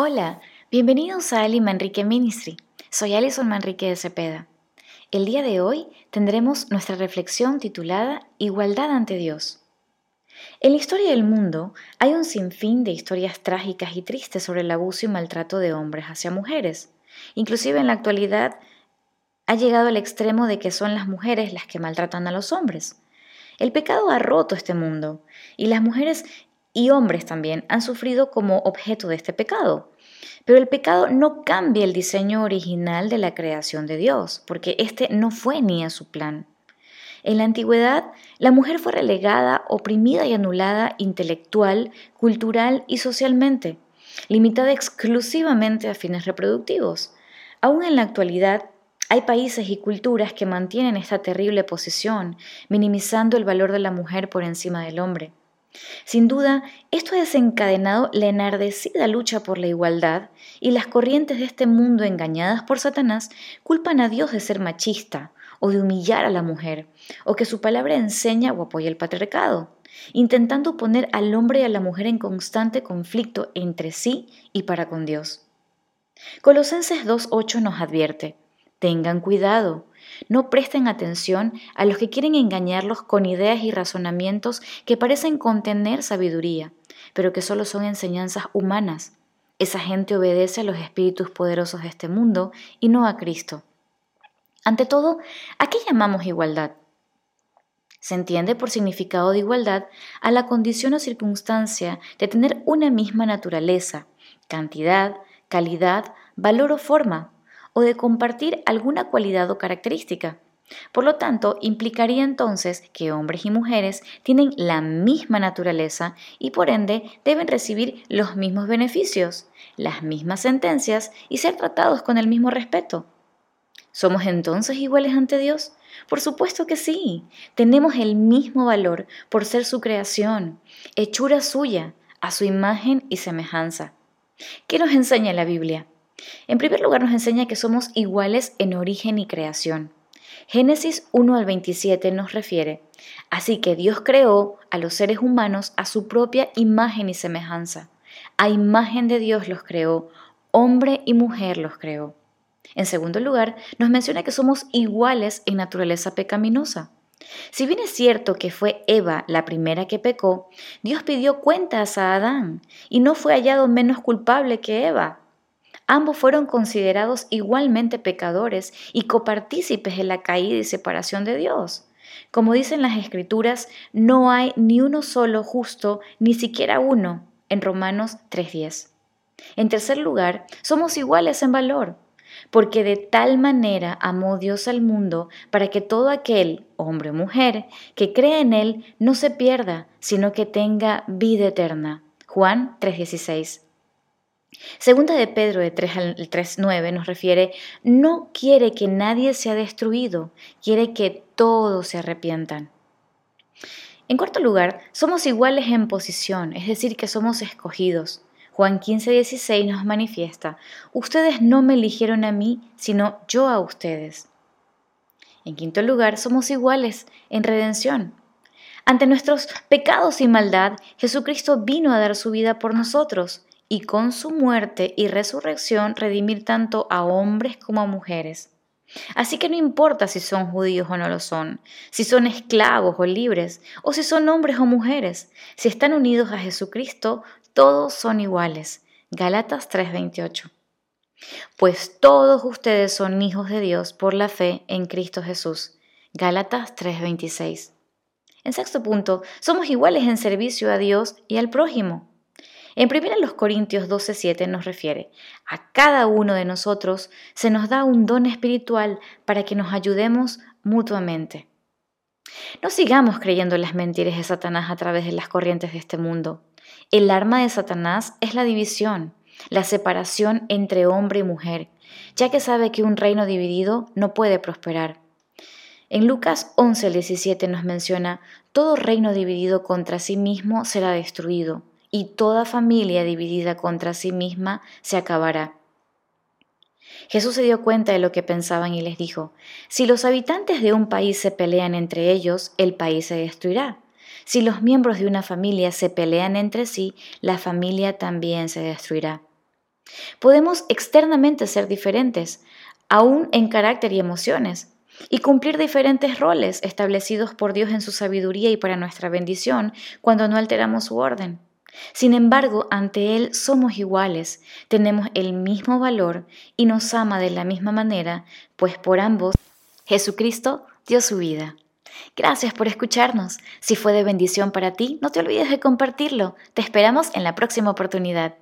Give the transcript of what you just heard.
Hola, bienvenidos a Ali Manrique Ministry. Soy Alison Manrique de Cepeda. El día de hoy tendremos nuestra reflexión titulada Igualdad ante Dios. En la historia del mundo hay un sinfín de historias trágicas y tristes sobre el abuso y maltrato de hombres hacia mujeres. Inclusive en la actualidad ha llegado al extremo de que son las mujeres las que maltratan a los hombres. El pecado ha roto este mundo y las mujeres y hombres también han sufrido como objeto de este pecado. Pero el pecado no cambia el diseño original de la creación de Dios, porque este no fue ni a su plan. En la antigüedad, la mujer fue relegada, oprimida y anulada intelectual, cultural y socialmente, limitada exclusivamente a fines reproductivos. Aún en la actualidad, hay países y culturas que mantienen esta terrible posición, minimizando el valor de la mujer por encima del hombre. Sin duda, esto ha desencadenado la enardecida lucha por la igualdad y las corrientes de este mundo engañadas por Satanás culpan a Dios de ser machista o de humillar a la mujer, o que su palabra enseña o apoya el patriarcado, intentando poner al hombre y a la mujer en constante conflicto entre sí y para con Dios. Colosenses 2.8 nos advierte, tengan cuidado, no presten atención a los que quieren engañarlos con ideas y razonamientos que parecen contener sabiduría, pero que solo son enseñanzas humanas. Esa gente obedece a los espíritus poderosos de este mundo y no a Cristo. Ante todo, ¿a qué llamamos igualdad? Se entiende por significado de igualdad a la condición o circunstancia de tener una misma naturaleza, cantidad, calidad, valor o forma, o de compartir alguna cualidad o característica. Por lo tanto, implicaría entonces que hombres y mujeres tienen la misma naturaleza y por ende deben recibir los mismos beneficios, las mismas sentencias y ser tratados con el mismo respeto. ¿Somos entonces iguales ante Dios? Por supuesto que sí. Tenemos el mismo valor por ser su creación, hechura suya, a su imagen y semejanza. ¿Qué nos enseña la Biblia? En primer lugar nos enseña que somos iguales en origen y creación. Génesis 1 al 27 nos refiere, así que Dios creó a los seres humanos a su propia imagen y semejanza. A imagen de Dios los creó, hombre y mujer los creó. En segundo lugar, nos menciona que somos iguales en naturaleza pecaminosa. Si bien es cierto que fue Eva la primera que pecó, Dios pidió cuentas a Adán y no fue hallado menos culpable que Eva. Ambos fueron considerados igualmente pecadores y copartícipes en la caída y separación de Dios. Como dicen las Escrituras, no hay ni uno solo justo, ni siquiera uno, en Romanos 3.10. En tercer lugar, somos iguales en valor, porque de tal manera amó Dios al mundo para que todo aquel, hombre o mujer, que cree en Él no se pierda, sino que tenga vida eterna. Juan 3.16. Segunda de Pedro de 3 al 3.9 nos refiere, no quiere que nadie sea destruido, quiere que todos se arrepientan. En cuarto lugar, somos iguales en posición, es decir, que somos escogidos. Juan 15:16 nos manifiesta, ustedes no me eligieron a mí, sino yo a ustedes. En quinto lugar, somos iguales en redención. Ante nuestros pecados y maldad, Jesucristo vino a dar su vida por nosotros y con su muerte y resurrección redimir tanto a hombres como a mujeres. Así que no importa si son judíos o no lo son, si son esclavos o libres, o si son hombres o mujeres, si están unidos a Jesucristo, todos son iguales. Gálatas 3:28. Pues todos ustedes son hijos de Dios por la fe en Cristo Jesús. Gálatas 3:26. En sexto punto, somos iguales en servicio a Dios y al prójimo. En 1 Corintios 12:7 nos refiere, a cada uno de nosotros se nos da un don espiritual para que nos ayudemos mutuamente. No sigamos creyendo en las mentiras de Satanás a través de las corrientes de este mundo. El arma de Satanás es la división, la separación entre hombre y mujer, ya que sabe que un reino dividido no puede prosperar. En Lucas 11:17 nos menciona, todo reino dividido contra sí mismo será destruido, y toda familia dividida contra sí misma se acabará. Jesús se dio cuenta de lo que pensaban y les dijo, si los habitantes de un país se pelean entre ellos, el país se destruirá. Si los miembros de una familia se pelean entre sí, la familia también se destruirá. Podemos externamente ser diferentes, aún en carácter y emociones, y cumplir diferentes roles establecidos por Dios en su sabiduría y para nuestra bendición cuando no alteramos su orden. Sin embargo, ante Él somos iguales, tenemos el mismo valor y nos ama de la misma manera, pues por ambos Jesucristo dio su vida. Gracias por escucharnos. Si fue de bendición para ti, no te olvides de compartirlo. Te esperamos en la próxima oportunidad.